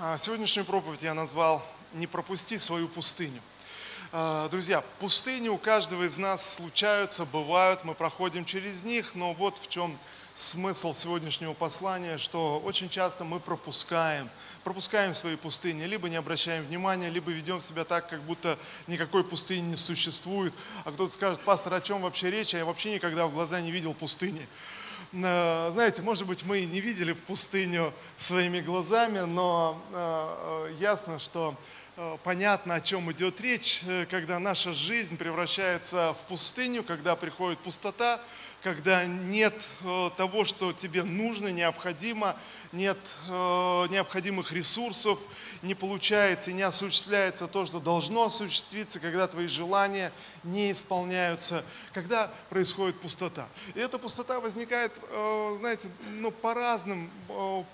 А, сегодняшнюю проповедь я назвал «Не пропусти свою пустыню». А, друзья, пустыни у каждого из нас случаются, бывают, мы проходим через них, но вот в чем смысл сегодняшнего послания, что очень часто мы пропускаем, пропускаем свои пустыни, либо не обращаем внимания, либо ведем себя так, как будто никакой пустыни не существует. А кто-то скажет, пастор, о чем вообще речь? Я вообще никогда в глаза не видел пустыни. Э, знаете, может быть, мы не видели пустыню своими глазами, но э, э, ясно, что понятно, о чем идет речь, когда наша жизнь превращается в пустыню, когда приходит пустота, когда нет э, того, что тебе нужно, необходимо, нет э, необходимых ресурсов, не получается и не осуществляется то, что должно осуществиться, когда твои желания не исполняются, когда происходит пустота. И эта пустота возникает, э, знаете, ну, по разным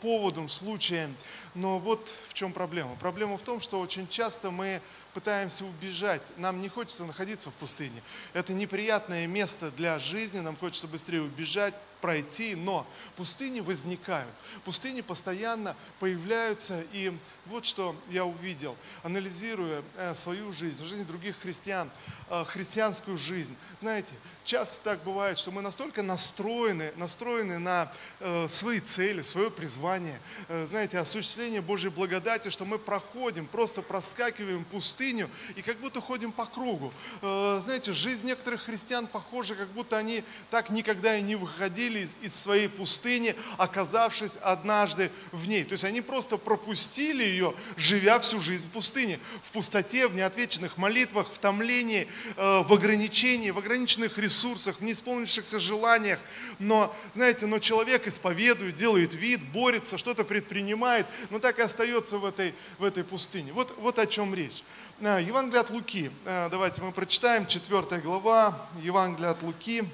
поводам, случаям. Но вот в чем проблема. Проблема в том, что очень часто мы пытаемся убежать. Нам не хочется находиться в пустыне. Это неприятное место для жизни, нам хочется быстрее убежать, пройти, но пустыни возникают. Пустыни постоянно появляются, и вот что я увидел, анализируя э, свою жизнь, жизнь других христиан, э, христианскую жизнь. Знаете, часто так бывает, что мы настолько настроены, настроены на э, свои цели, свое призвание, знаете, осуществление Божьей благодати, что мы проходим, просто проскакиваем пустыню и как будто ходим по кругу. Знаете, жизнь некоторых христиан похожа, как будто они так никогда и не выходили из, из своей пустыни, оказавшись однажды в ней. То есть они просто пропустили ее живя всю жизнь в пустыне, в пустоте, в неотвеченных молитвах, в томлении, э, в ограничении, в ограниченных ресурсах, в неисполнившихся желаниях. Но, знаете, но человек исповедует, делает вид, борется, что-то предпринимает, но так и остается в этой, в этой пустыне. Вот, вот о чем речь. Э, Евангелие от Луки. Э, давайте мы прочитаем, 4 глава, Евангелие от Луки.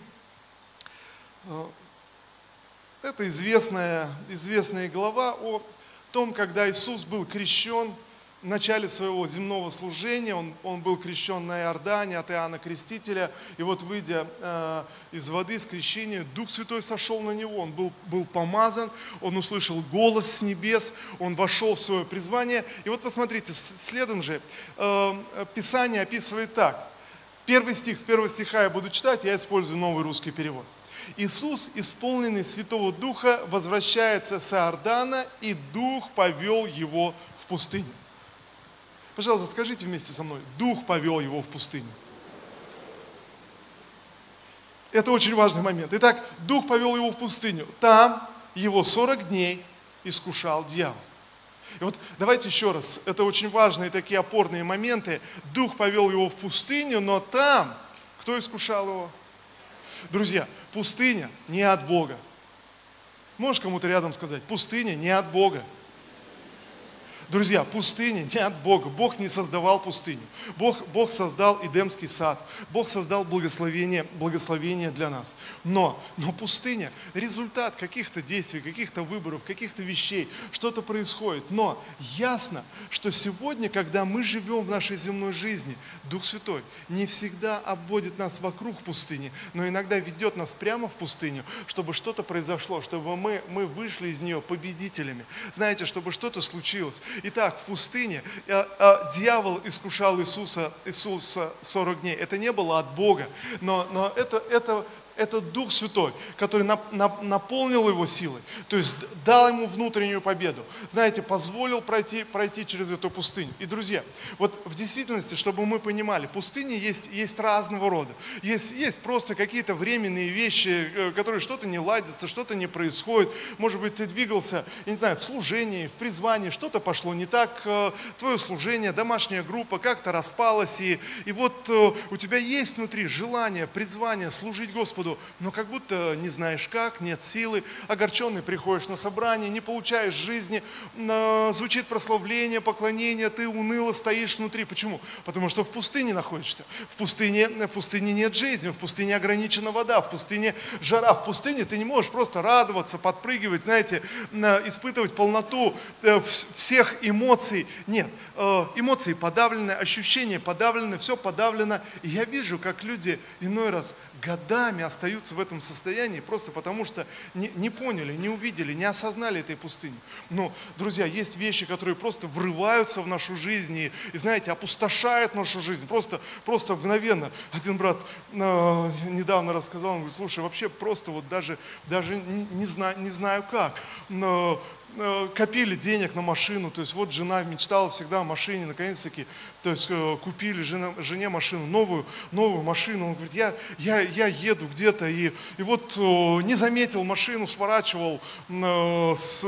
Это известная, известная глава о том, когда Иисус был крещен в начале своего земного служения, он, он был крещен на Иордане от Иоанна Крестителя, и вот выйдя э, из воды с крещения, Дух Святой сошел на него, он был, был помазан, он услышал голос с небес, он вошел в свое призвание. И вот посмотрите, следом же э, Писание описывает так. Первый стих, с первого стиха я буду читать, я использую новый русский перевод. Иисус, исполненный Святого Духа, возвращается с Иордана, и Дух повел его в пустыню. Пожалуйста, скажите вместе со мной, Дух повел его в пустыню. Это очень важный момент. Итак, Дух повел его в пустыню. Там его 40 дней искушал дьявол. И вот давайте еще раз, это очень важные такие опорные моменты. Дух повел его в пустыню, но там, кто искушал его? Друзья, пустыня не от Бога. Можешь кому-то рядом сказать, пустыня не от Бога. Друзья, пустыня не от Бога. Бог не создавал пустыню. Бог, Бог создал Эдемский сад. Бог создал благословение, благословение для нас. Но, но пустыня – результат каких-то действий, каких-то выборов, каких-то вещей. Что-то происходит. Но ясно, что сегодня, когда мы живем в нашей земной жизни, Дух Святой не всегда обводит нас вокруг пустыни, но иногда ведет нас прямо в пустыню, чтобы что-то произошло, чтобы мы, мы вышли из нее победителями. Знаете, чтобы что-то случилось. Итак, в пустыне э, э, дьявол искушал Иисуса, Иисуса 40 дней. Это не было от Бога, но, но это, это это Дух Святой, который наполнил его силой, то есть дал ему внутреннюю победу. Знаете, позволил пройти, пройти через эту пустыню. И, друзья, вот в действительности, чтобы мы понимали, пустыни есть, есть разного рода. Есть, есть просто какие-то временные вещи, э, которые что-то не ладится, что-то не происходит. Может быть, ты двигался, я не знаю, в служении, в призвании, что-то пошло не так, э, твое служение, домашняя группа как-то распалась, и, и вот э, у тебя есть внутри желание, призвание служить Господу, Господу, но как будто не знаешь как, нет силы, огорченный приходишь на собрание, не получаешь жизни, звучит прославление, поклонение, ты уныло стоишь внутри. Почему? Потому что в пустыне находишься. В пустыне, в пустыне нет жизни, в пустыне ограничена вода, в пустыне жара, в пустыне ты не можешь просто радоваться, подпрыгивать, знаете, испытывать полноту э, всех эмоций. Нет, э, эмоции подавлены, ощущения подавлены, все подавлено. И я вижу, как люди иной раз годами остаются в этом состоянии просто потому, что не, не поняли, не увидели, не осознали этой пустыни. Но, друзья, есть вещи, которые просто врываются в нашу жизнь и, и знаете, опустошают нашу жизнь. Просто, просто мгновенно. Один брат э, недавно рассказал, он говорит, слушай, вообще просто вот даже, даже не, не, знаю, не знаю как. Но копили денег на машину, то есть вот жена мечтала всегда о машине, наконец-таки, то есть э, купили жене, жене машину, новую, новую машину, он говорит, я, я, я еду где-то, и, и вот не заметил машину, сворачивал с,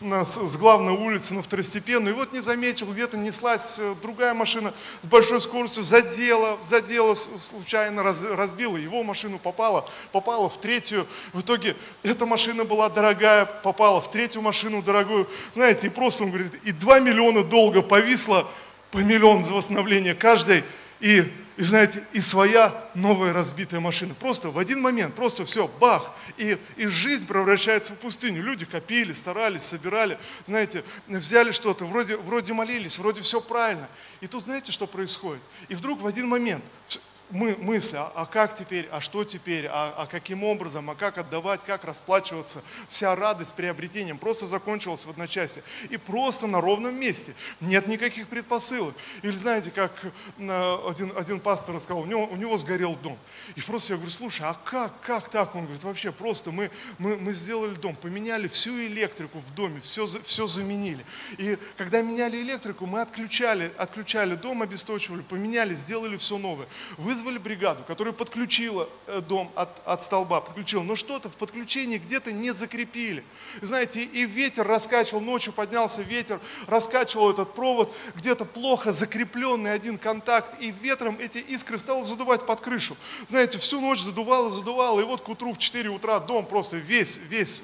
с главной улицы на второстепенную, и вот не заметил, где-то неслась э, другая машина с большой скоростью, задела, задела случайно, раз, разбила его машину, попала, попала в третью, в итоге эта машина была дорогая, попала в третью машину, дорогую, знаете, и просто он говорит, и 2 миллиона долго повисло, по миллион за восстановление каждой, и, и знаете, и своя новая разбитая машина. Просто в один момент, просто все, бах, и, и жизнь превращается в пустыню. Люди копили, старались, собирали, знаете, взяли что-то, вроде, вроде молились, вроде все правильно. И тут знаете, что происходит? И вдруг в один момент мы, мысли, а, а как теперь, а что теперь, а, а каким образом, а как отдавать, как расплачиваться. Вся радость приобретением просто закончилась в одночасье. И просто на ровном месте. Нет никаких предпосылок. Или знаете, как один, один пастор сказал, у него, у него сгорел дом. И просто я говорю, слушай, а как, как так? Он говорит, вообще просто мы, мы, мы сделали дом, поменяли всю электрику в доме, все, все заменили. И когда меняли электрику, мы отключали, отключали дом, обесточивали, поменяли, сделали все новое. Вы вызвали бригаду, которая подключила э, дом от, от столба, подключила, но что-то в подключении где-то не закрепили. Знаете, и ветер раскачивал, ночью поднялся ветер, раскачивал этот провод, где-то плохо закрепленный один контакт, и ветром эти искры стало задувать под крышу. Знаете, всю ночь задувало, задувало, и вот к утру в 4 утра дом просто весь, весь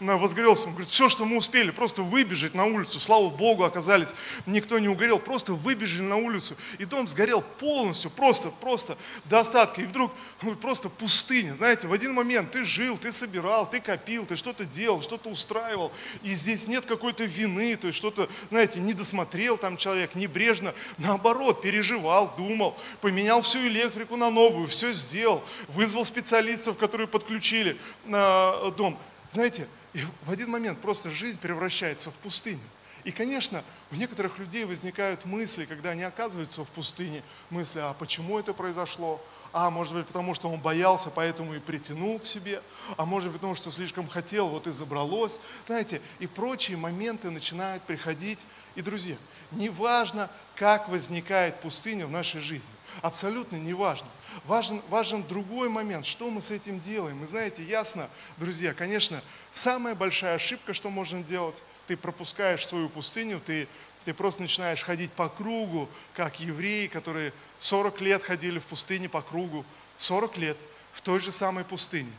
возгорелся. Он говорит, все, что мы успели, просто выбежать на улицу, слава Богу, оказались, никто не угорел, просто выбежали на улицу, и дом сгорел полностью, просто, просто просто до. И вдруг ну, просто пустыня. Знаете, в один момент ты жил, ты собирал, ты копил, ты что-то делал, что-то устраивал. И здесь нет какой-то вины, то есть что-то, знаете, не досмотрел там человек, небрежно. Наоборот, переживал, думал, поменял всю электрику на новую, все сделал, вызвал специалистов, которые подключили на дом. Знаете, и в один момент просто жизнь превращается в пустыню. И, конечно, у некоторых людей возникают мысли, когда они оказываются в пустыне, мысли, а почему это произошло? А, может быть, потому что он боялся, поэтому и притянул к себе. А может быть, потому что слишком хотел, вот и забралось. Знаете, и прочие моменты начинают приходить. И, друзья, неважно, как возникает пустыня в нашей жизни. Абсолютно неважно. Важен, важен другой момент, что мы с этим делаем. И знаете, ясно, друзья, конечно, самая большая ошибка, что можно делать – ты пропускаешь свою пустыню, ты, ты просто начинаешь ходить по кругу, как евреи, которые 40 лет ходили в пустыне по кругу, 40 лет в той же самой пустыне.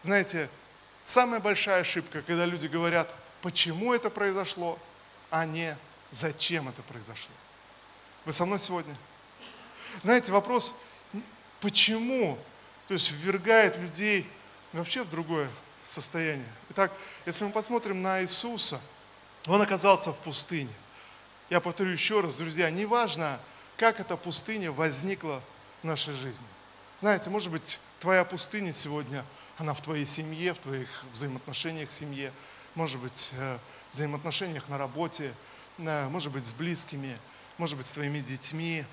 Знаете, самая большая ошибка, когда люди говорят, почему это произошло, а не зачем это произошло. Вы со мной сегодня? Знаете, вопрос, почему, то есть ввергает людей вообще в другое состояние. Итак, если мы посмотрим на Иисуса, Он оказался в пустыне. Я повторю еще раз, друзья, неважно, как эта пустыня возникла в нашей жизни. Знаете, может быть, твоя пустыня сегодня, она в твоей семье, в твоих взаимоотношениях в семье, может быть, э, в взаимоотношениях на работе, э, может быть, с близкими, может быть, с твоими детьми.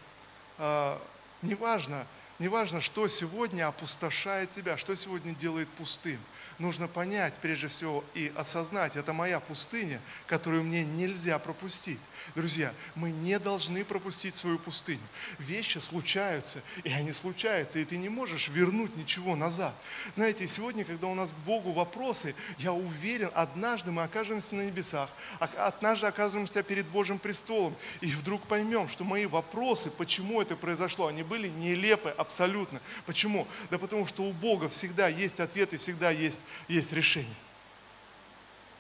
Э, неважно, неважно, что сегодня опустошает тебя, что сегодня делает пустым – нужно понять прежде всего и осознать, это моя пустыня, которую мне нельзя пропустить. Друзья, мы не должны пропустить свою пустыню. Вещи случаются, и они случаются, и ты не можешь вернуть ничего назад. Знаете, сегодня, когда у нас к Богу вопросы, я уверен, однажды мы окажемся на небесах, а однажды окажемся перед Божьим престолом, и вдруг поймем, что мои вопросы, почему это произошло, они были нелепы абсолютно. Почему? Да потому что у Бога всегда есть ответ и всегда есть есть решение.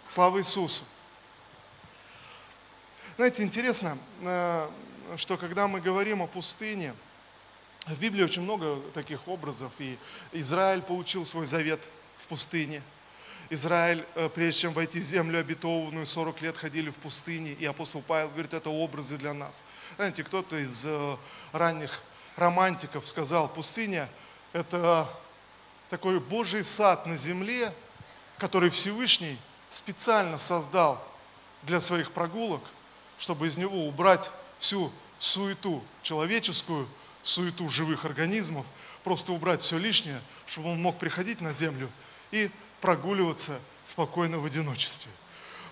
Слава Иисусу! Знаете, интересно, э, что когда мы говорим о пустыне, в Библии очень много таких образов, и Израиль получил свой завет в пустыне. Израиль, э, прежде чем войти в землю обетованную, 40 лет ходили в пустыне, и апостол Павел говорит, это образы для нас. Знаете, кто-то из э, ранних романтиков сказал, пустыня – это такой Божий сад на земле, который Всевышний специально создал для своих прогулок, чтобы из него убрать всю суету человеческую, суету живых организмов, просто убрать все лишнее, чтобы он мог приходить на землю и прогуливаться спокойно в одиночестве.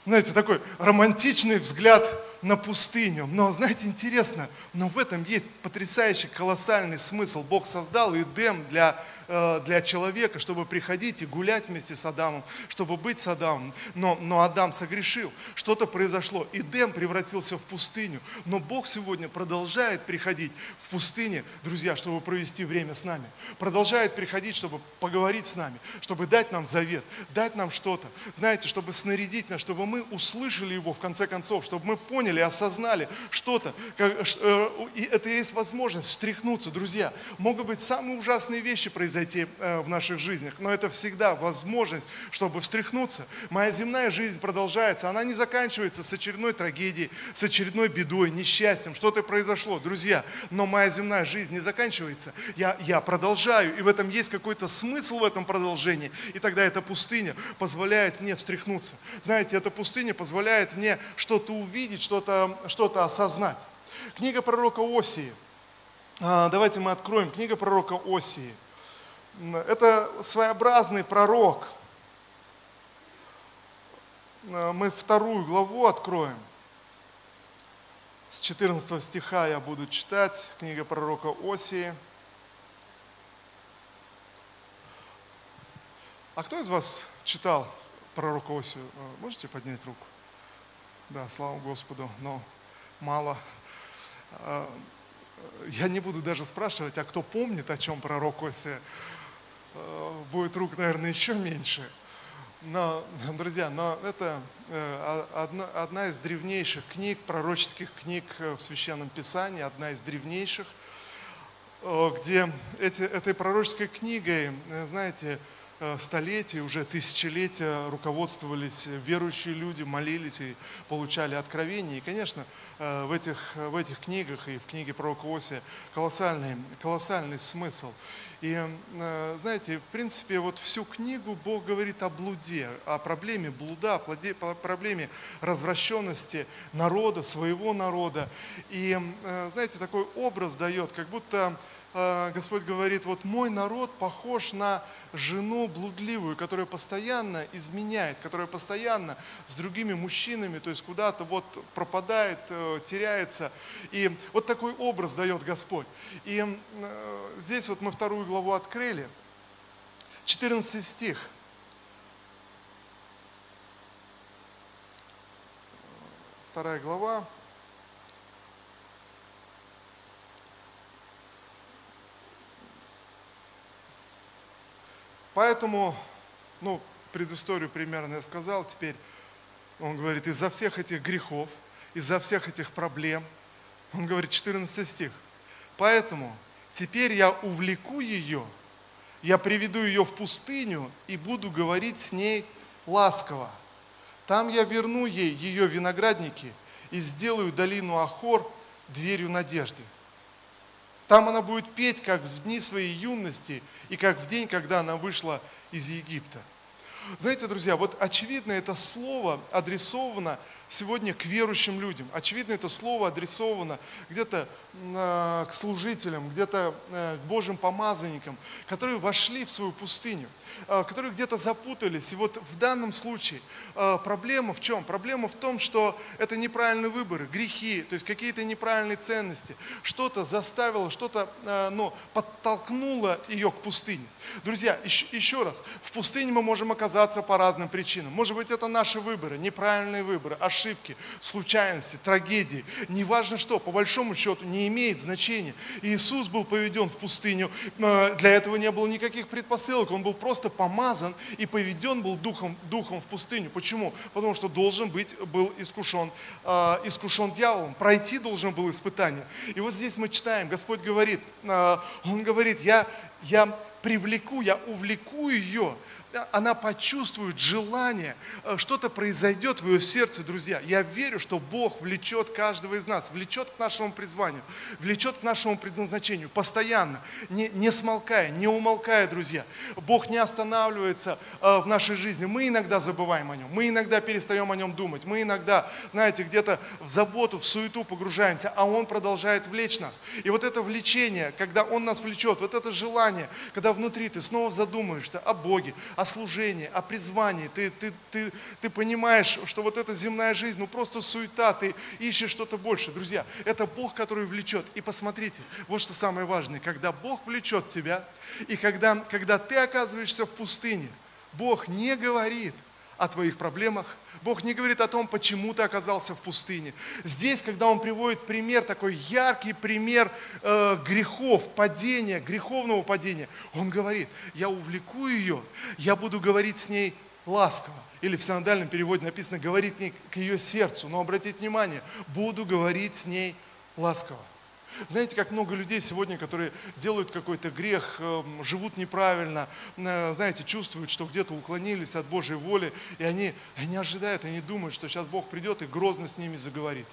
Знаете, такой романтичный взгляд на пустыню. Но, знаете, интересно, но в этом есть потрясающий, колоссальный смысл. Бог создал Эдем для Э, для человека, чтобы приходить и гулять вместе с Адамом, чтобы быть с Адамом. Но, но Адам согрешил, что-то произошло. Идем превратился в пустыню. Но Бог сегодня продолжает приходить в пустыне, друзья, чтобы провести время с нами. Продолжает приходить, чтобы поговорить с нами, чтобы дать нам завет, дать нам что-то. Знаете, чтобы снарядить нас, чтобы мы услышали Его в конце концов, чтобы мы поняли, осознали что-то. Э, и это есть возможность встряхнуться, друзья. Могут быть самые ужасные вещи произойти э, в наших жизнях, но это всегда возможность, чтобы встряхнуться. Моя земная жизнь продолжается, она не заканчивается с очередной трагедией, с очередной бедой, несчастьем, что-то произошло, друзья, но моя земная жизнь не заканчивается, я, я продолжаю, и в этом есть какой-то смысл в этом продолжении, и тогда эта пустыня позволяет мне встряхнуться. Знаете, эта пустыня позволяет мне что-то увидеть, что-то что осознать. Книга пророка Осии. А, давайте мы откроем. Книга пророка Осии – это своеобразный пророк. Э, мы вторую главу откроем. С 14 стиха я буду читать, книга пророка Осии. А кто из вас читал пророка Осию? Можете поднять руку? Да, слава Господу, но мало. Э, я не буду даже спрашивать, а кто помнит, о чем пророк Осия Э, будет рук, наверное, еще меньше. Но, друзья, но это э, одна, одна из древнейших книг, пророческих книг э, в Священном Писании, одна из древнейших, где эти, этой пророческой книгой, знаете, столетия, уже тысячелетия руководствовались верующие люди, молились и получали откровения. И, конечно, в этих, в этих книгах и в книге пророка Осия колоссальный, колоссальный смысл. И э, знаете, в принципе, вот всю книгу Бог говорит о блуде, о проблеме блуда, о проблеме развращенности народа, своего народа. И э, знаете, такой образ дает, как будто Э, Господь говорит, вот мой народ похож на жену блудливую, которая постоянно изменяет, которая постоянно с другими мужчинами, то есть куда-то вот пропадает, э, теряется. И вот такой образ дает Господь. И э, здесь вот мы вторую главу открыли, 14 стих. Вторая глава, Поэтому, ну, предысторию примерно я сказал, теперь он говорит, из-за всех этих грехов, из-за всех этих проблем, он говорит, 14 стих, поэтому теперь я увлеку ее, я приведу ее в пустыню и буду говорить с ней ласково. Там я верну ей ее виноградники и сделаю долину Ахор дверью надежды. Там она будет петь, как в дни своей юности и как в день, когда она вышла из Египта. Знаете, друзья, вот очевидно это слово адресовано сегодня к верующим людям. Очевидно, это слово адресовано где-то э, к служителям, где-то э, к Божьим помазанникам, которые вошли в свою пустыню, э, которые где-то запутались. И вот в данном случае проблема в чем? Проблема в том, что это неправильные выборы, грехи, то есть какие-то неправильные ценности. Что-то заставило, что-то ну, подтолкнуло ее к пустыне. Друзья, еще, еще раз, в пустыне мы можем оказаться по разным причинам. Может быть, это наши выборы, неправильные выборы, ошибки ошибки, случайности, трагедии, неважно что, по большому счету не имеет значения. Иисус был поведен в пустыню, э, для этого не было никаких предпосылок, он был просто помазан и поведен был духом, духом в пустыню. Почему? Потому что должен быть, был искушен, э, искушен дьяволом, пройти должен был испытание. И вот здесь мы читаем, Господь говорит, э, Он говорит, я, я привлеку, я увлеку ее, она почувствует желание, э, что-то произойдет в ее сердце, друзья. Я верю, что Бог влечет каждого из нас, влечет к нашему призванию, влечет к нашему предназначению, постоянно, не, не смолкая, не умолкая, друзья. Бог не останавливается э, в нашей жизни. Мы иногда забываем о нем, мы иногда перестаем о нем думать, мы иногда, знаете, где-то в заботу, в суету погружаемся, а Он продолжает влечь нас. И вот это влечение, когда Он нас влечет, вот это желание, когда внутри ты снова задумаешься о Боге, о служении, о призвании. Ты, ты, ты, ты понимаешь, что вот эта земная жизнь, ну просто суета, ты ищешь что-то больше. Друзья, это Бог, который влечет. И посмотрите, вот что самое важное, когда Бог влечет тебя, и когда, когда ты оказываешься в пустыне, Бог не говорит о твоих проблемах, Бог не говорит о том, почему ты оказался в пустыне. Здесь, когда Он приводит пример, такой яркий пример э, грехов, падения, греховного падения, Он говорит, я увлеку ее, я буду говорить с ней ласково. Или в синодальном переводе написано, говорить к ее сердцу. Но обратите внимание, буду говорить с ней ласково. Знаете, как много людей сегодня, которые делают какой-то грех, эм, живут неправильно, э, знаете, чувствуют, что где-то уклонились от Божьей воли, и они, они ожидают, они думают, что сейчас Бог придет и грозно с ними заговорит.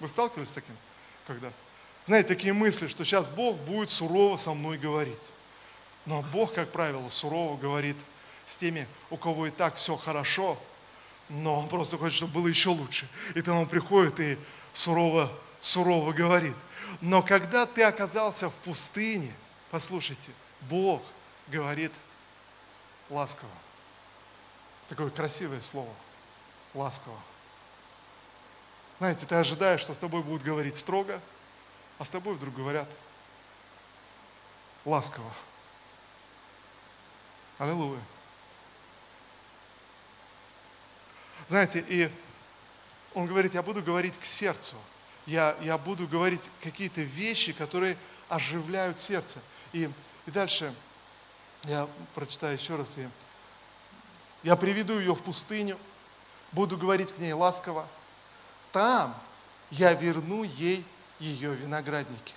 Вы сталкивались с таким когда-то? Знаете, такие мысли, что сейчас Бог будет сурово со мной говорить. Но Бог, как правило, сурово говорит с теми, у кого и так все хорошо, но Он просто хочет, чтобы было еще лучше. И там Он приходит и сурово сурово говорит. Но когда ты оказался в пустыне, послушайте, Бог говорит ласково. Такое красивое слово. Ласково. Знаете, ты ожидаешь, что с тобой будут говорить строго, а с тобой вдруг говорят ласково. Аллилуйя. Знаете, и он говорит, я буду говорить к сердцу я, я буду говорить какие-то вещи, которые оживляют сердце. И, и дальше я прочитаю еще раз. И я приведу ее в пустыню, буду говорить к ней ласково. Там я верну ей ее виноградники.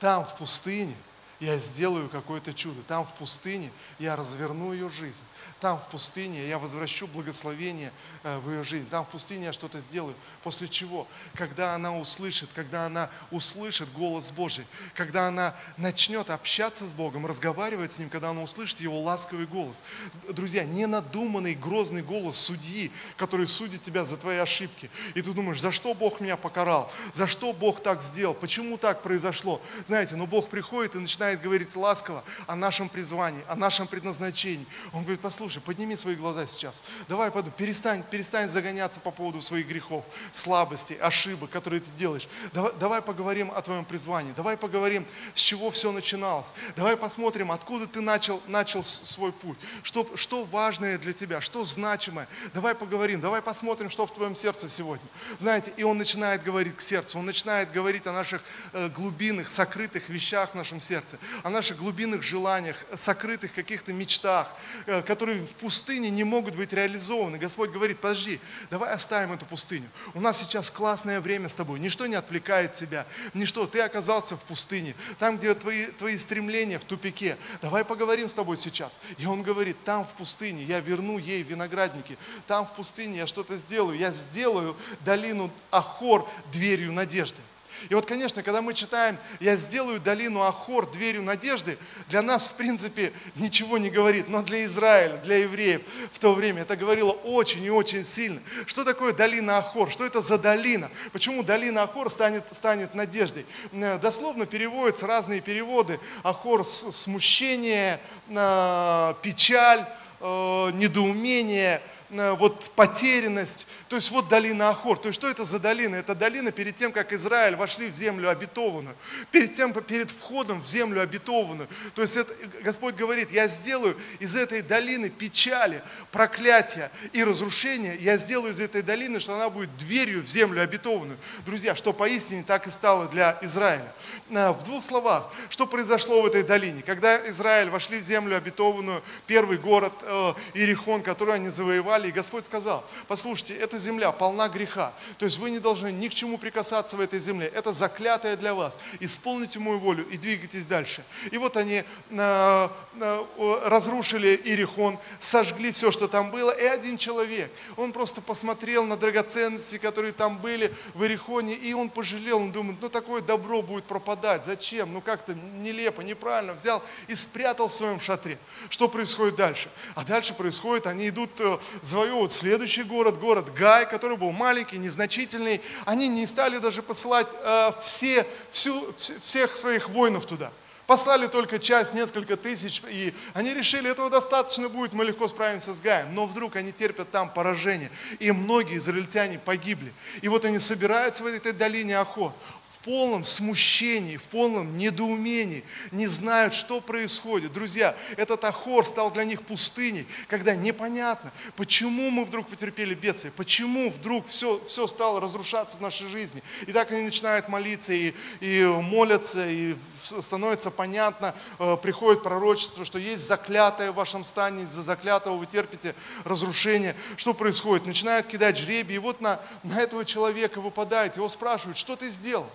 Там, в пустыне, я сделаю какое-то чудо. Там в пустыне я разверну ее жизнь. Там в пустыне я возвращу благословение э, в ее жизнь. Там в пустыне я что-то сделаю. После чего? Когда она услышит, когда она услышит голос Божий, когда она начнет общаться с Богом, разговаривать с Ним, когда она услышит Его ласковый голос. Друзья, не надуманный грозный голос судьи, который судит тебя за твои ошибки. И ты думаешь, за что Бог меня покарал? За что Бог так сделал? Почему так произошло? Знаете, но Бог приходит и начинает начинает говорить ласково о нашем призвании, о нашем предназначении. Он говорит, послушай, подними свои глаза сейчас. Давай подумай, перестань, перестань загоняться по поводу своих грехов, слабостей, ошибок, которые ты делаешь. Давай, давай поговорим о твоем призвании. Давай поговорим, с чего все начиналось. Давай посмотрим, откуда ты начал, начал свой путь. Что, что важное для тебя, что значимое. Давай поговорим, давай посмотрим, что в твоем сердце сегодня. Знаете, и он начинает говорить к сердцу, он начинает говорить о наших э, глубинных, сокрытых вещах в нашем сердце о наших глубинных желаниях, сокрытых каких-то мечтах, э, которые в пустыне не могут быть реализованы. Господь говорит, подожди, давай оставим эту пустыню. У нас сейчас классное время с тобой, ничто не отвлекает тебя, ничто, ты оказался в пустыне, там, где твои, твои стремления в тупике. Давай поговорим с тобой сейчас. И он говорит, там в пустыне я верну ей виноградники, там в пустыне я что-то сделаю, я сделаю долину Ахор дверью надежды. И вот, конечно, когда мы читаем «Я сделаю долину Ахор дверью надежды», для нас, в принципе, ничего не говорит. Но для Израиля, для евреев в то время это говорило очень и очень сильно. Что такое долина Ахор? Что это за долина? Почему долина Ахор станет, станет надеждой? Э, дословно переводятся разные переводы. Ахор – смущение, э, печаль, э, недоумение – вот потерянность. То есть вот долина Ахор. То есть что это за долина? Это долина перед тем, как Израиль вошли в землю обетованную. Перед тем, перед входом в землю обетованную. То есть это, Господь говорит, я сделаю из этой долины печали, проклятия и разрушения, я сделаю из этой долины, что она будет дверью в землю обетованную. Друзья, что поистине так и стало для Израиля. Э, в двух словах, что произошло в этой долине? Когда Израиль вошли в землю обетованную, первый город э, Иерихон, который они завоевали, попали, и Господь сказал, послушайте, эта земля полна греха, то есть вы не должны ни к чему прикасаться в этой земле, это заклятое для вас, исполните мою волю и двигайтесь дальше. И вот они э, э, разрушили Иерихон, сожгли все, что там было, и один человек, он просто посмотрел на драгоценности, которые там были в Иерихоне, и он пожалел, он думает, ну такое добро будет пропадать, зачем, ну как-то нелепо, неправильно, взял и спрятал в своем шатре. Что происходит дальше? А дальше происходит, они идут э, завоевывать следующий город, город Гай, который был маленький, незначительный. Они не стали даже посылать э, все, всю, всех своих воинов туда. Послали только часть, несколько тысяч, и они решили, этого достаточно будет, мы легко справимся с Гаем. Но вдруг они терпят там поражение, и многие израильтяне погибли. И вот они собираются в этой долине Ахор в полном смущении, в полном недоумении, не знают, что происходит. Друзья, этот Ахор стал для них пустыней, когда непонятно, почему мы вдруг потерпели бедствие, почему вдруг все, все стало разрушаться в нашей жизни. И так они начинают молиться и, и молятся, и становится понятно, э, приходит пророчество, что есть заклятое в вашем стане, из-за заклятого вы терпите разрушение. Что происходит? Начинают кидать жребий, и вот на, на этого человека выпадает, его спрашивают, что ты сделал?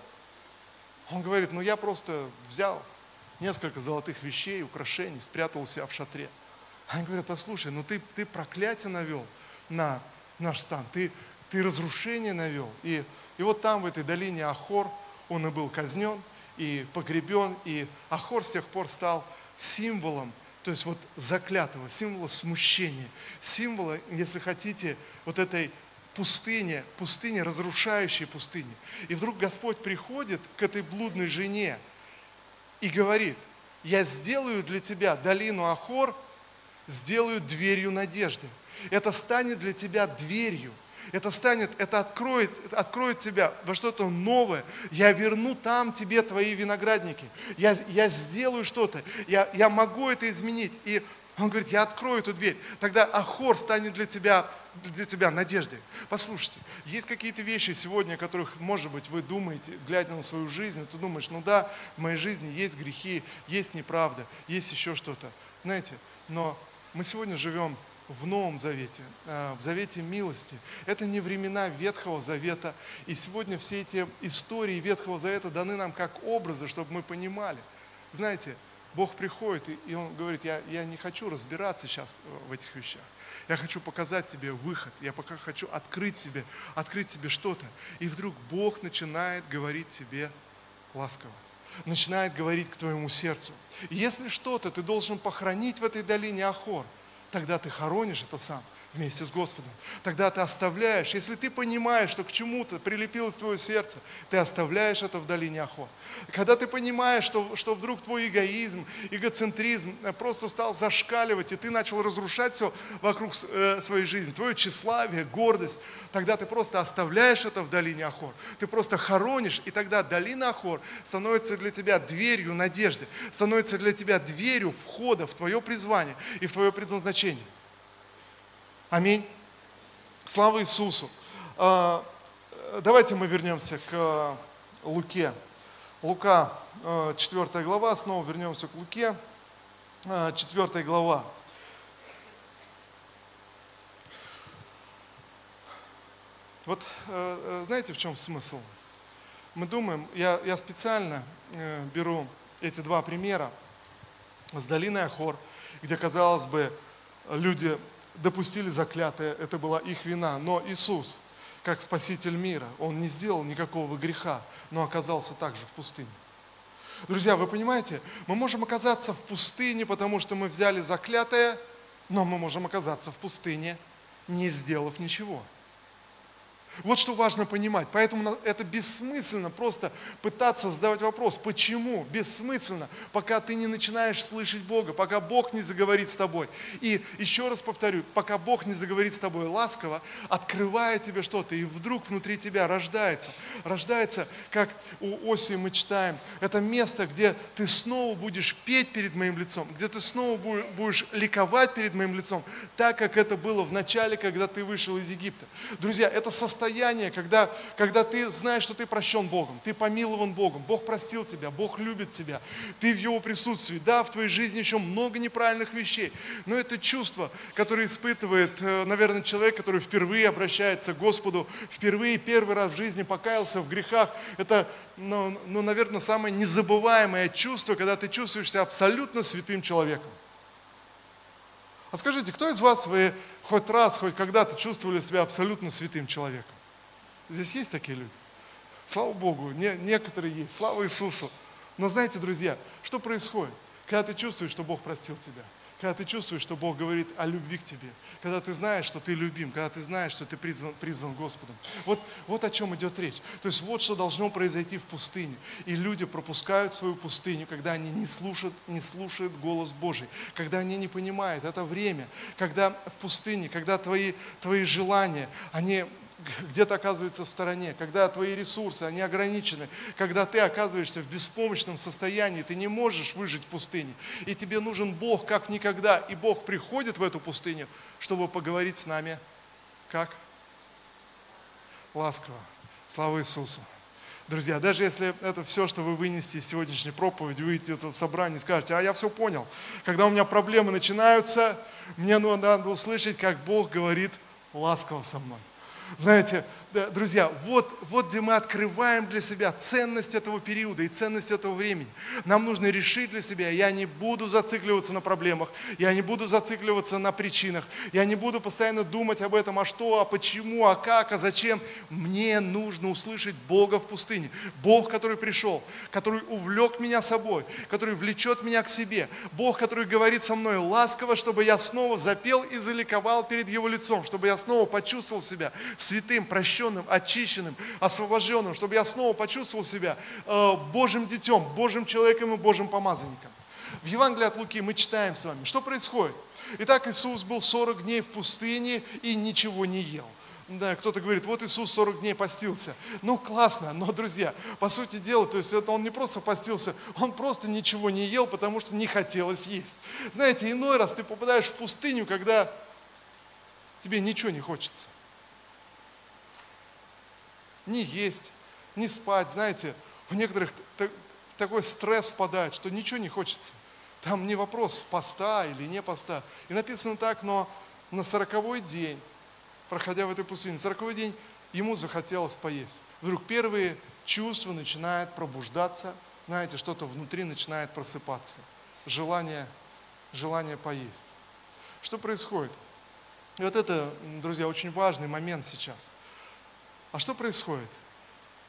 Он говорит, ну я просто взял несколько золотых вещей, украшений, спрятал у себя в шатре. Они говорят, послушай, ну ты, ты проклятие навел на наш стан, ты, ты разрушение навел. И, и вот там, в этой долине Ахор, он и был казнен, и погребен, и Ахор с тех пор стал символом, то есть вот заклятого, символа смущения, символа, если хотите, вот этой пустыне, пустыне, разрушающей пустыне. И вдруг Господь приходит к этой блудной жене и говорит, я сделаю для тебя долину Ахор, сделаю дверью надежды. Это станет для тебя дверью. Это станет, это откроет, это откроет тебя во что-то новое. Я верну там тебе твои виноградники. Я, я сделаю что-то. Я, я могу это изменить. И он говорит, я открою эту дверь. Тогда Ахор станет для тебя, для тебя надеждой. Послушайте, есть какие-то вещи сегодня, о которых, может быть, вы думаете, глядя на свою жизнь, ты думаешь, ну да, в моей жизни есть грехи, есть неправда, есть еще что-то. Знаете, но мы сегодня живем в Новом Завете, а, в Завете милости. Это не времена Ветхого Завета. И сегодня все эти истории Ветхого Завета даны нам как образы, чтобы мы понимали. Знаете, Бог приходит, и Он говорит, я, я не хочу разбираться сейчас э, в этих вещах. Я хочу показать тебе выход. Я пока хочу открыть тебе, открыть тебе что-то. И вдруг Бог начинает говорить тебе ласково. Начинает говорить к твоему сердцу. И если что-то ты должен похоронить в этой долине Ахор, тогда ты хоронишь это сам вместе с Господом. Тогда ты оставляешь, если ты понимаешь, что к чему-то прилепилось твое сердце, ты оставляешь это в долине Ахо. Когда ты понимаешь, что, что вдруг твой эгоизм, эгоцентризм э, просто стал зашкаливать, и ты начал разрушать все вокруг э, своей жизни, твое тщеславие, гордость, тогда ты просто оставляешь это в долине Ахор. Ты просто хоронишь, и тогда долина Ахор становится для тебя дверью надежды, становится для тебя дверью входа в твое призвание и в твое предназначение. Аминь. Слава Иисусу. А, давайте мы вернемся к Луке. Лука, 4 а, глава, снова вернемся к Луке, 4 а, глава. Вот знаете, в чем смысл? Мы думаем, я, я специально э, беру эти два примера с долиной Ахор, где, казалось бы, люди допустили заклятое, это была их вина. Но Иисус, как Спаситель мира, Он не сделал никакого греха, но оказался также в пустыне. Друзья, вы понимаете, мы можем оказаться в пустыне, потому что мы взяли заклятое, но мы можем оказаться в пустыне, не сделав ничего. Вот что важно понимать. Поэтому это бессмысленно просто пытаться задавать вопрос, почему? Бессмысленно, пока ты не начинаешь слышать Бога, пока Бог не заговорит с тобой. И еще раз повторю, пока Бог не заговорит с тобой ласково, открывая тебе что-то, и вдруг внутри тебя рождается, рождается, как у Оси мы читаем, это место, где ты снова будешь петь перед моим лицом, где ты снова будешь ликовать перед моим лицом, так как это было в начале, когда ты вышел из Египта. Друзья, это состояние состояние, когда, когда ты знаешь, что ты прощен Богом, ты помилован Богом, Бог простил тебя, Бог любит тебя, ты в Его присутствии. Да, в твоей жизни еще много неправильных вещей, но это чувство, которое испытывает, э, наверное, человек, который впервые обращается к Господу, впервые первый раз в жизни покаялся в грехах, это, ну, ну наверное, самое незабываемое чувство, когда ты чувствуешь себя абсолютно святым человеком. А скажите, кто из вас вы хоть раз, хоть когда-то чувствовали себя абсолютно святым человеком? Здесь есть такие люди? Слава Богу, не, некоторые есть, слава Иисусу. Но знаете, друзья, что происходит, когда ты чувствуешь, что Бог простил тебя? Когда ты чувствуешь, что Бог говорит о любви к тебе, когда ты знаешь, что ты любим, когда ты знаешь, что ты призван, призван Господом. Вот, вот о чем идет речь. То есть вот что должно произойти в пустыне. И люди пропускают свою пустыню, когда они не слушают, не слушают голос Божий, когда они не понимают это время, когда в пустыне, когда твои, твои желания, они где-то оказывается в стороне, когда твои ресурсы, они ограничены, когда ты оказываешься в беспомощном состоянии, ты не можешь выжить в пустыне, и тебе нужен Бог как никогда, и Бог приходит в эту пустыню, чтобы поговорить с нами. Как? Ласково. Слава Иисусу. Друзья, даже если это все, что вы вынесете из сегодняшней проповеди, выйдете в собрание и скажете, а я все понял. Когда у меня проблемы начинаются, мне надо услышать, как Бог говорит ласково со мной. Знаете, друзья, вот, вот где мы открываем для себя ценность этого периода и ценность этого времени. Нам нужно решить для себя, я не буду зацикливаться на проблемах, я не буду зацикливаться на причинах, я не буду постоянно думать об этом, а что, а почему, а как, а зачем. Мне нужно услышать Бога в пустыне. Бог, который пришел, который увлек меня собой, который влечет меня к себе. Бог, который говорит со мной ласково, чтобы я снова запел и заликовал перед Его лицом, чтобы я снова почувствовал себя святым, прощенным, очищенным, освобожденным, чтобы я снова почувствовал себя э, Божьим детем, Божьим человеком и Божьим помазанником. В Евангелии от Луки мы читаем с вами, что происходит. Итак, Иисус был 40 дней в пустыне и ничего не ел. Да, кто-то говорит, вот Иисус 40 дней постился. Ну, классно, но, друзья, по сути дела, то есть это он не просто постился, он просто ничего не ел, потому что не хотелось есть. Знаете, иной раз ты попадаешь в пустыню, когда тебе ничего не хочется ни есть, ни спать. Знаете, у некоторых такой стресс впадает, что ничего не хочется. Там не вопрос поста или не поста. И написано так, но на сороковой день, проходя в этой пустыне, сороковой день ему захотелось поесть. Вдруг первые чувства начинают пробуждаться, знаете, что-то внутри начинает просыпаться. Желание, желание поесть. Что происходит? И вот это, друзья, очень важный момент сейчас – а что происходит?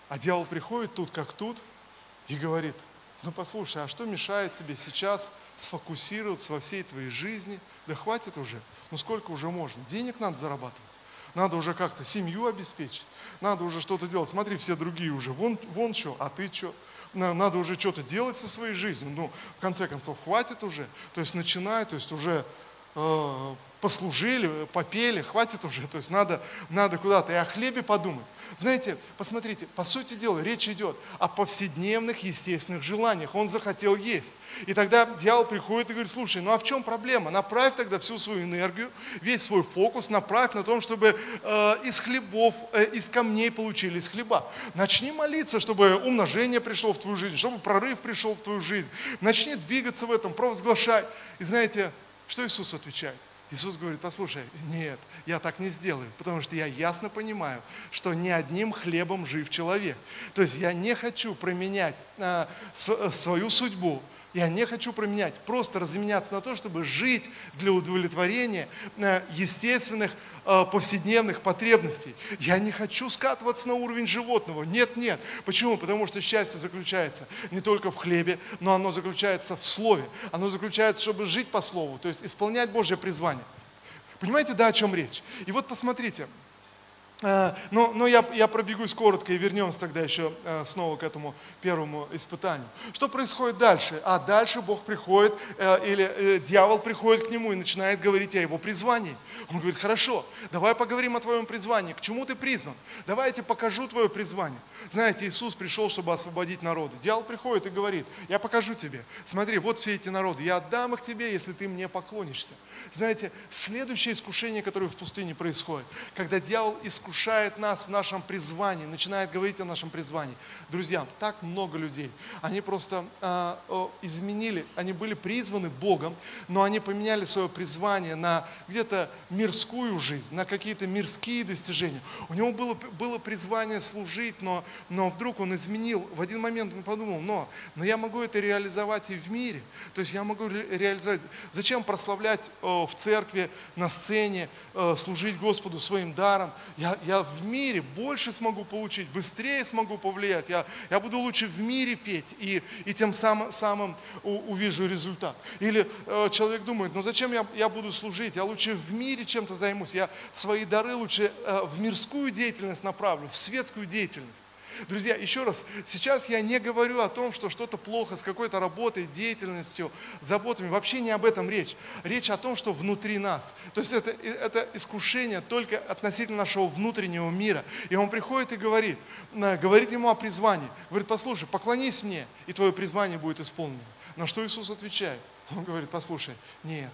А дьявол приходит тут как тут и говорит, ну послушай, а что мешает тебе сейчас сфокусироваться во всей твоей жизни? Да хватит уже, ну сколько уже можно? Денег надо зарабатывать. Надо уже как-то семью обеспечить. Надо уже что-то делать. Смотри, все другие уже вон, вон что, а ты что? Надо уже что-то делать со своей жизнью. Ну, в конце концов, хватит уже. То есть начинай, то есть уже э, послужили, попели, хватит уже, то есть надо, надо куда-то и о хлебе подумать. Знаете, посмотрите, по сути дела, речь идет о повседневных естественных желаниях. Он захотел есть. И тогда дьявол приходит и говорит, слушай, ну а в чем проблема? Направь тогда всю свою энергию, весь свой фокус направь на том, чтобы э, из хлебов, э, из камней получились хлеба. Начни молиться, чтобы умножение пришло в твою жизнь, чтобы прорыв пришел в твою жизнь. Начни двигаться в этом, провозглашай. И знаете, что Иисус отвечает? Иисус говорит, послушай, нет, я так не сделаю, потому что я ясно понимаю, что не одним хлебом жив человек. То есть я не хочу променять а, с, свою судьбу я не хочу променять, просто разменяться на то, чтобы жить для удовлетворения э, естественных э, повседневных потребностей. Я не хочу скатываться на уровень животного. Нет, нет. Почему? Потому что счастье заключается не только в хлебе, но оно заключается в слове. Оно заключается, чтобы жить по слову, то есть исполнять Божье призвание. Понимаете, да, о чем речь? И вот посмотрите, но, но я, я пробегусь коротко и вернемся тогда еще э, снова к этому первому испытанию. Что происходит дальше? А дальше Бог приходит, э, или дьявол приходит к нему и начинает говорить о его призвании. Он говорит, хорошо, давай поговорим о твоем призвании. К чему ты призван? Давай я тебе покажу твое призвание. Знаете, Иисус пришел, чтобы освободить народы. Дьявол приходит и говорит, я покажу тебе. Смотри, вот все эти народы, я отдам их тебе, если ты мне поклонишься. Знаете, следующее искушение, которое в пустыне происходит, когда дьявол искушает искушает нас в нашем призвании, начинает говорить о нашем призвании. Друзья, так много людей, они просто э, изменили, они были призваны Богом, но они поменяли свое призвание на где-то мирскую жизнь, на какие-то мирские достижения. У него было, было призвание служить, но, но вдруг он изменил. В один момент он подумал, но, но я могу это реализовать и в мире. То есть я могу реализовать. Зачем прославлять э, в церкви, на сцене, э, служить Господу своим даром? Я, я в мире больше смогу получить, быстрее смогу повлиять. Я, я буду лучше в мире петь и, и тем самым, самым увижу результат. Или э, человек думает, ну зачем я, я буду служить? Я лучше в мире чем-то займусь. Я свои дары лучше э, в мирскую деятельность направлю, в светскую деятельность. Друзья, еще раз, сейчас я не говорю о том, что что-то плохо с какой-то работой, деятельностью, заботами. Вообще не об этом речь. Речь о том, что внутри нас. То есть это, это искушение только относительно нашего внутреннего мира. И он приходит и говорит, говорит ему о призвании. Говорит, послушай, поклонись мне, и твое призвание будет исполнено. На что Иисус отвечает? Он говорит, послушай, нет,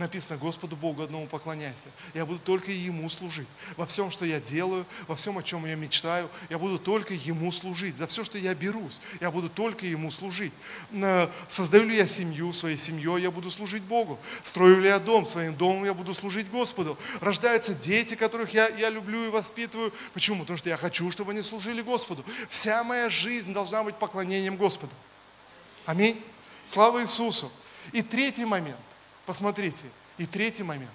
написано, Господу Богу одному поклоняйся. Я буду только Ему служить. Во всем, что я делаю, во всем, о чем я мечтаю, я буду только Ему служить. За все, что я берусь, я буду только Ему служить. Создаю ли я семью, своей семьей я буду служить Богу. Строю ли я дом, своим домом я буду служить Господу. Рождаются дети, которых я, я люблю и воспитываю. Почему? Потому что я хочу, чтобы они служили Господу. Вся моя жизнь должна быть поклонением Господу. Аминь. Слава Иисусу. И третий момент. Посмотрите. И третий момент.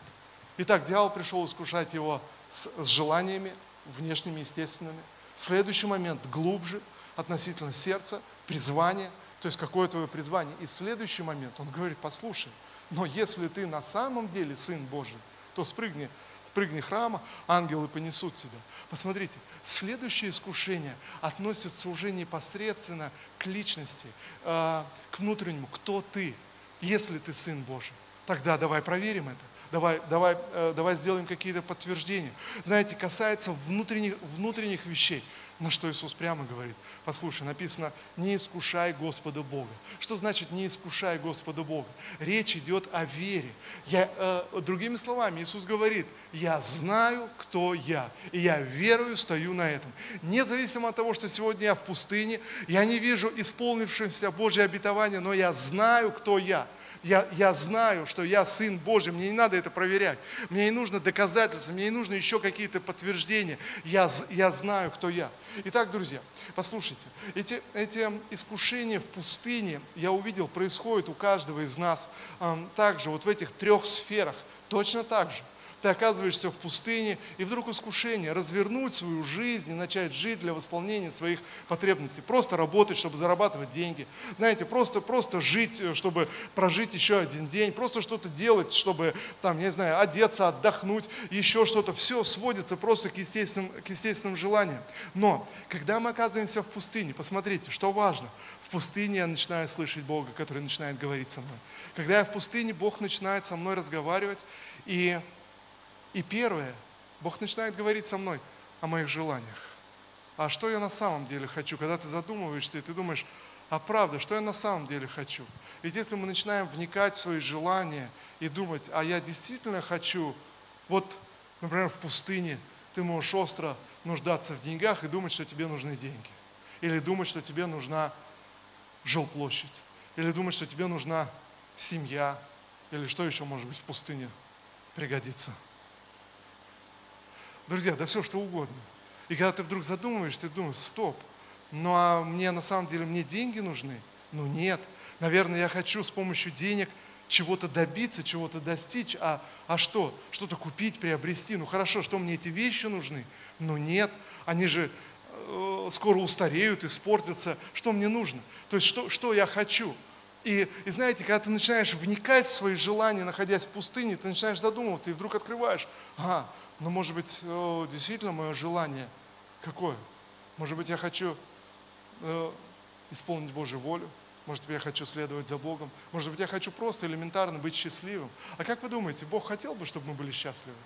Итак, дьявол пришел искушать его с, с желаниями внешними, естественными. Следующий момент глубже относительно сердца, призвания, то есть какое твое призвание. И следующий момент, он говорит, послушай, но если ты на самом деле Сын Божий, то спрыгни, спрыгни храма, ангелы понесут тебя. Посмотрите, следующее искушение относится уже непосредственно к личности, э, к внутреннему, кто ты, если ты Сын Божий. Тогда давай проверим это. Давай, давай, э, давай сделаем какие-то подтверждения. Знаете, касается внутренних, внутренних вещей. На что Иисус прямо говорит, послушай, написано, не искушай Господа Бога. Что значит не искушай Господа Бога? Речь идет о вере. Я, э, другими словами, Иисус говорит, я знаю, кто я, и я верую, стою на этом. Независимо от того, что сегодня я в пустыне, я не вижу исполнившегося Божье обетование, но я знаю, кто я я, я знаю, что я Сын Божий, мне не надо это проверять, мне не нужно доказательства, мне не нужно еще какие-то подтверждения, я, я знаю, кто я. Итак, друзья, послушайте, эти, эти искушения в пустыне, я увидел, происходят у каждого из нас э, также, вот в этих трех сферах, точно так же ты оказываешься в пустыне, и вдруг искушение развернуть свою жизнь и начать жить для восполнения своих потребностей. Просто работать, чтобы зарабатывать деньги. Знаете, просто, просто жить, э, чтобы прожить еще один день. Просто что-то делать, чтобы, там, я не знаю, одеться, отдохнуть, еще что-то. Все сводится просто к естественным, к естественным желаниям. Но, когда мы оказываемся в пустыне, посмотрите, что важно. В пустыне я начинаю слышать Бога, который начинает говорить со мной. Когда я в пустыне, Бог начинает со мной разговаривать, и и первое, Бог начинает говорить со мной о моих желаниях. А что я на самом деле хочу? Когда ты задумываешься, и ты думаешь, а правда, что я на самом деле хочу? Ведь если мы начинаем вникать в свои желания и думать, а я действительно хочу, вот, например, в пустыне ты можешь остро нуждаться в деньгах и думать, что тебе нужны деньги. Или думать, что тебе нужна жилплощадь. Или думать, что тебе нужна семья. Или что еще может быть в пустыне пригодится. Друзья, да все что угодно. И когда ты вдруг задумываешься, ты думаешь, стоп, ну а мне на самом деле, мне деньги нужны? Ну нет. Наверное, я хочу с помощью денег чего-то добиться, чего-то достичь. А, а что? Что-то купить, приобрести. Ну хорошо, что мне эти вещи нужны? Ну нет. Они же э, скоро устареют, испортятся. Что мне нужно? То есть что, что я хочу? И, и знаете, когда ты начинаешь вникать в свои желания, находясь в пустыне, ты начинаешь задумываться, и вдруг открываешь, ага, но может быть, действительно мое желание какое? Может быть, я хочу э, исполнить Божью волю? Может быть, я хочу следовать за Богом? Может быть, я хочу просто элементарно быть счастливым? А как вы думаете, Бог хотел бы, чтобы мы были счастливы?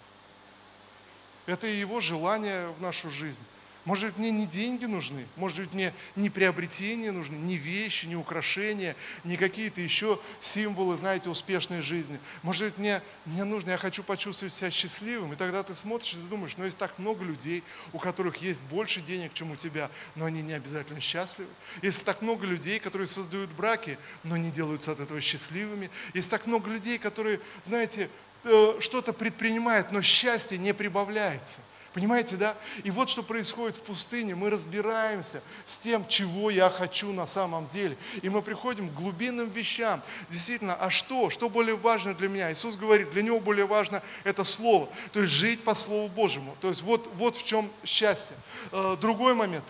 Это и Его желание в нашу жизнь. Может быть, мне не деньги нужны, может быть, мне не приобретения нужны, не вещи, не украшения, не какие-то еще символы, знаете, успешной жизни. Может быть, мне, мне нужно, я хочу почувствовать себя счастливым. И тогда ты смотришь и ты думаешь, ну, есть так много людей, у которых есть больше денег, чем у тебя, но они не обязательно счастливы. Есть так много людей, которые создают браки, но не делаются от этого счастливыми. Есть так много людей, которые, знаете, э, что-то предпринимают, но счастье не прибавляется – Понимаете, да? И вот что происходит в пустыне. Мы разбираемся с тем, чего я хочу на самом деле. И мы приходим к глубинным вещам. Действительно, а что? Что более важно для меня? Иисус говорит, для него более важно это Слово. То есть жить по Слову Божьему. То есть вот, вот в чем счастье. Э, другой момент.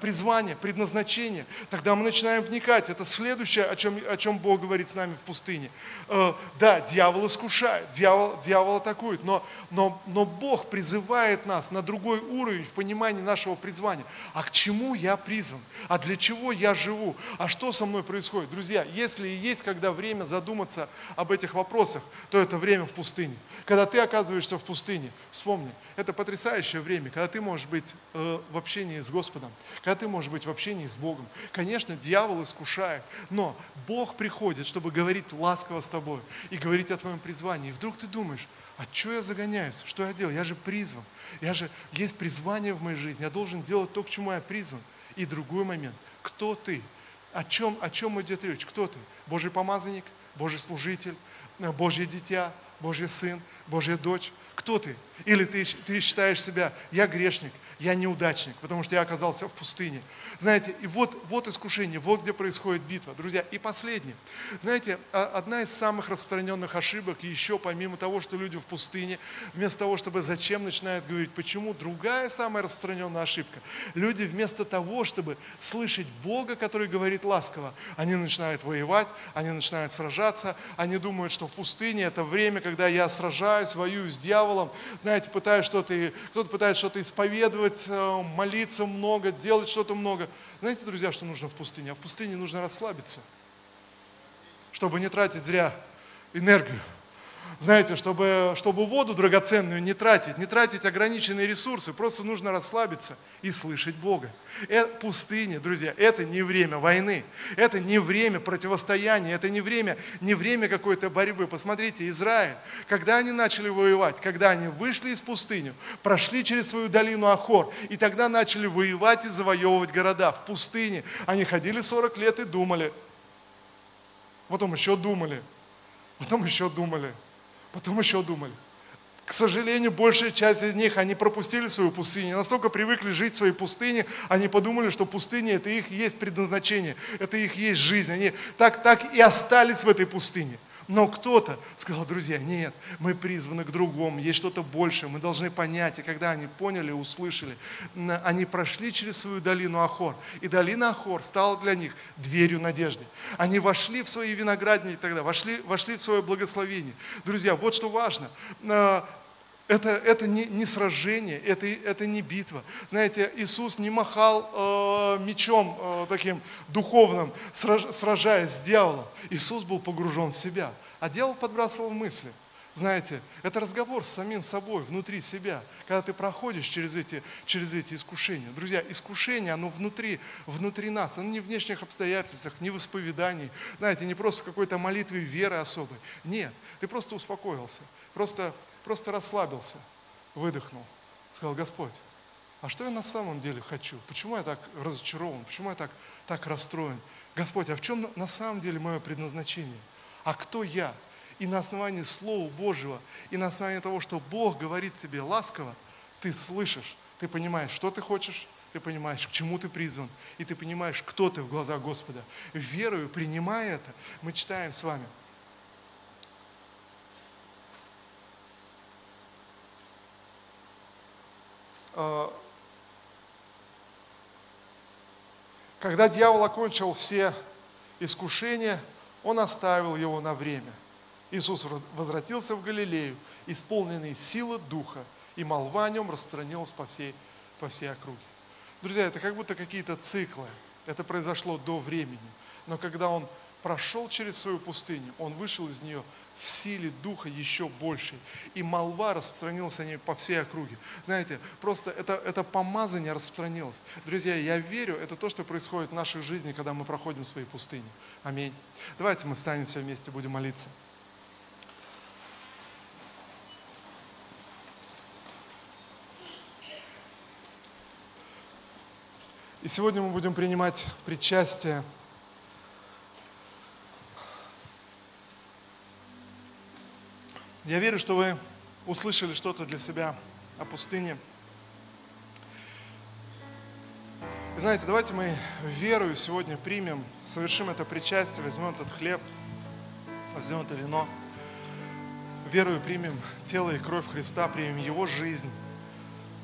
Призвание, предназначение. Тогда мы начинаем вникать. Это следующее, о чем, о чем Бог говорит с нами в пустыне. Э, да, дьявол искушает, дьявол, дьявол атакует. Но, но, но Бог призывает нас на другой уровень в понимании нашего призвания. А к чему я призван? А для чего я живу? А что со мной происходит? Друзья, если есть когда время задуматься об этих вопросах, то это время в пустыне. Когда ты оказываешься в пустыне, вспомни, это потрясающее время, когда ты можешь быть э, в общении с Господом, когда ты можешь быть в общении с Богом. Конечно, дьявол искушает, но Бог приходит, чтобы говорить ласково с тобой и говорить о твоем призвании. И вдруг ты думаешь, а что я загоняюсь? Что я делаю? Я же призван. Я же, есть призвание в моей жизни. Я должен делать то, к чему я призван. И другой момент. Кто ты? О чем, о чем идет речь? Кто ты? Божий помазанник? Божий служитель? Божье дитя? Божий сын? Божья дочь? Кто ты? Или ты, ты считаешь себя, я грешник, я неудачник, потому что я оказался в пустыне. Знаете, и вот, вот искушение, вот где происходит битва. Друзья, и последнее. Знаете, одна из самых распространенных ошибок, еще помимо того, что люди в пустыне, вместо того, чтобы зачем, начинают говорить, почему, другая самая распространенная ошибка. Люди вместо того, чтобы слышать Бога, который говорит ласково, они начинают воевать, они начинают сражаться, они думают, что в пустыне это время, когда я сражаюсь, воюю с дьяволом, знаете, пытаюсь что-то, кто-то пытается что-то исповедовать, э, молиться много, делать что-то много. Знаете, друзья, что нужно в пустыне? А в пустыне нужно расслабиться, чтобы не тратить зря энергию знаете, чтобы, чтобы воду драгоценную не тратить, не тратить ограниченные ресурсы, просто нужно расслабиться и слышать Бога. Это пустыня, друзья, это не время войны, это не время противостояния, это не время, не время какой-то борьбы. Посмотрите, Израиль, когда они начали воевать, когда они вышли из пустыни, прошли через свою долину Ахор, и тогда начали воевать и завоевывать города в пустыне. Они ходили 40 лет и думали, потом еще думали, потом еще думали – Потом еще думали. К сожалению, большая часть из них, они пропустили свою пустыню, настолько привыкли жить в своей пустыне, они подумали, что пустыня – это их есть предназначение, это их есть жизнь. Они так, так и остались в этой пустыне. Но кто-то сказал, друзья, нет, мы призваны к другому, есть что-то большее, мы должны понять. И когда они поняли, услышали, они прошли через свою долину Ахор. И долина Ахор стала для них дверью надежды. Они вошли в свои виноградники тогда, вошли, вошли в свое благословение. Друзья, вот что важно это, это не, не сражение, это, это не битва. Знаете, Иисус не махал э, мечом э, таким духовным, сраж, сражаясь с дьяволом. Иисус был погружен в себя, а дьявол подбрасывал мысли. Знаете, это разговор с самим собой, внутри себя, когда ты проходишь через эти, через эти искушения. Друзья, искушение, оно внутри, внутри нас, оно не в внешних обстоятельствах, не в исповедании, знаете, не просто в какой-то молитве веры особой. Нет, ты просто успокоился, просто просто расслабился, выдохнул, сказал, Господь, а что я на самом деле хочу? Почему я так разочарован? Почему я так, так расстроен? Господь, а в чем на самом деле мое предназначение? А кто я? И на основании Слова Божьего, и на основании того, что Бог говорит тебе ласково, ты слышишь, ты понимаешь, что ты хочешь, ты понимаешь, к чему ты призван, и ты понимаешь, кто ты в глазах Господа. Верою, принимая это, мы читаем с вами – когда дьявол окончил все искушения, он оставил его на время. Иисус возвратился в Галилею, исполненный силы Духа, и молва о нем распространилась по всей, по всей округе. Друзья, это как будто какие-то циклы. Это произошло до времени. Но когда он прошел через свою пустыню, он вышел из нее в силе Духа еще большей. И молва распространилась о ней по всей округе. Знаете, просто это, это помазание распространилось. Друзья, я верю, это то, что происходит в нашей жизни, когда мы проходим свои пустыни. Аминь. Давайте мы встанем все вместе, будем молиться. И сегодня мы будем принимать причастие. Я верю, что вы услышали что-то для себя о пустыне. И знаете, давайте мы верою сегодня примем, совершим это причастие, возьмем этот хлеб, возьмем это вино. Верою примем тело и кровь Христа, примем Его жизнь,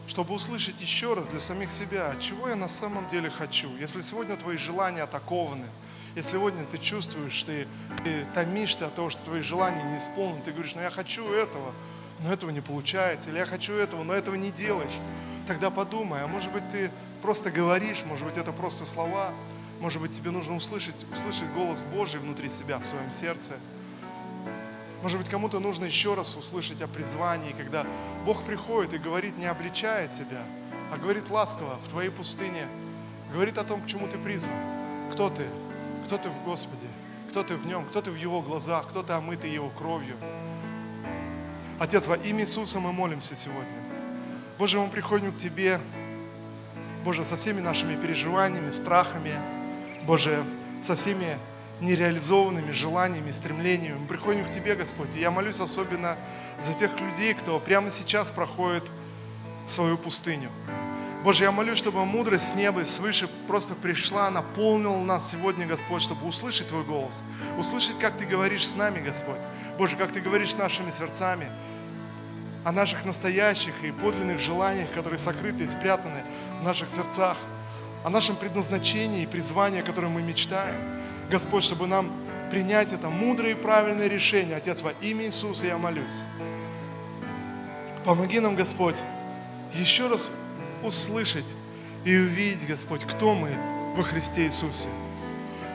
чтобы услышать еще раз для самих себя, чего я на самом деле хочу. Если сегодня твои желания атакованы, если сегодня ты чувствуешь, ты, ты томишься от того, что твои желания не исполнены, ты говоришь, ну я хочу этого, но этого не получается, или я хочу этого, но этого не делаешь, тогда подумай, а может быть ты просто говоришь, может быть это просто слова, может быть тебе нужно услышать, услышать голос Божий внутри себя, в своем сердце – может быть, кому-то нужно еще раз услышать о призвании, когда Бог приходит и говорит, не обличая тебя, а говорит ласково в твоей пустыне, говорит о том, к чему ты призван, кто ты, кто ты в Господе, кто ты в Нем, кто ты в Его глазах, кто ты омытый Его кровью. Отец, во имя Иисуса мы молимся сегодня. Боже, мы приходим к Тебе, Боже, со всеми нашими переживаниями, страхами, Боже, со всеми нереализованными желаниями, стремлениями. Мы приходим к Тебе, Господь. И я молюсь особенно за тех людей, кто прямо сейчас проходит свою пустыню. Боже, я молюсь, чтобы мудрость с неба, свыше просто пришла, наполнила нас сегодня, Господь, чтобы услышать Твой голос, услышать, как Ты говоришь с нами, Господь. Боже, как Ты говоришь с нашими сердцами, о наших настоящих и подлинных желаниях, которые сокрыты и спрятаны в наших сердцах, о нашем предназначении и призвании, о котором мы мечтаем. Господь, чтобы нам принять это мудрое и правильное решение. Отец, во имя Иисуса я молюсь. Помоги нам, Господь, еще раз услышать и увидеть, Господь, кто мы во Христе Иисусе.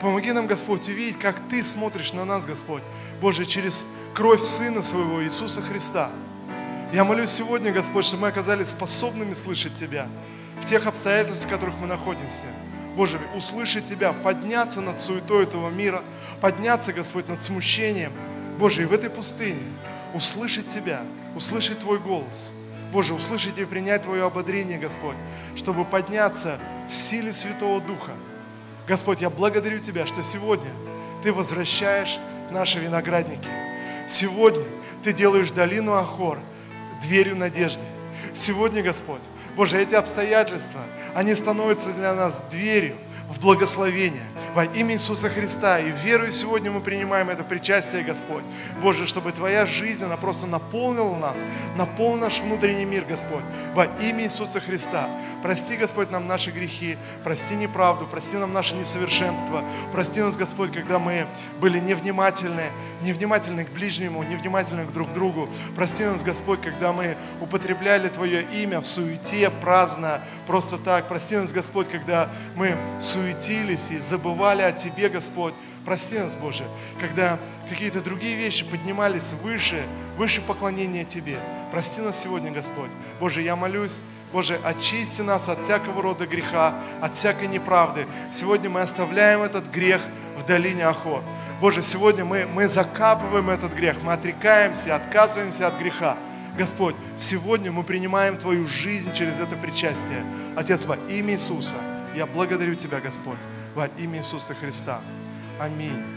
Помоги нам, Господь, увидеть, как Ты смотришь на нас, Господь, Боже, через кровь Сына Своего Иисуса Христа. Я молюсь сегодня, Господь, чтобы мы оказались способными слышать Тебя в тех обстоятельствах, в которых мы находимся – Боже, услышать Тебя, подняться над суетой этого мира, подняться, Господь, над смущением. Боже, и в этой пустыне услышать Тебя, услышать Твой голос. Боже, услышать и принять Твое ободрение, Господь, чтобы подняться в силе Святого Духа. Господь, я благодарю Тебя, что сегодня Ты возвращаешь наши виноградники. Сегодня Ты делаешь долину Ахор дверью надежды. Сегодня, Господь, Боже, эти обстоятельства, они становятся для нас дверью в благословение во имя Иисуса Христа. И верую сегодня мы принимаем это причастие, Господь. Боже, чтобы Твоя жизнь, она просто наполнила нас, наполнил наш внутренний мир, Господь, во имя Иисуса Христа. Прости, Господь, нам наши грехи, прости неправду, прости нам наше несовершенство, прости нас, Господь, когда мы были невнимательны, невнимательны к ближнему, невнимательны к друг другу. Прости нас, Господь, когда мы употребляли Твое имя в суете, праздно, просто так. Прости нас, Господь, когда мы суетились и забывали о Тебе, Господь. Прости нас, Боже, когда какие-то другие вещи поднимались выше, выше поклонения Тебе. Прости нас сегодня, Господь. Боже, я молюсь, Боже, очисти нас от всякого рода греха, от всякой неправды. Сегодня мы оставляем этот грех в долине Ахор. Боже, сегодня мы, мы закапываем этот грех, мы отрекаемся, отказываемся от греха. Господь, сегодня мы принимаем Твою жизнь через это причастие. Отец, во имя Иисуса, я благодарю Тебя, Господь, во имя Иисуса Христа. Аминь.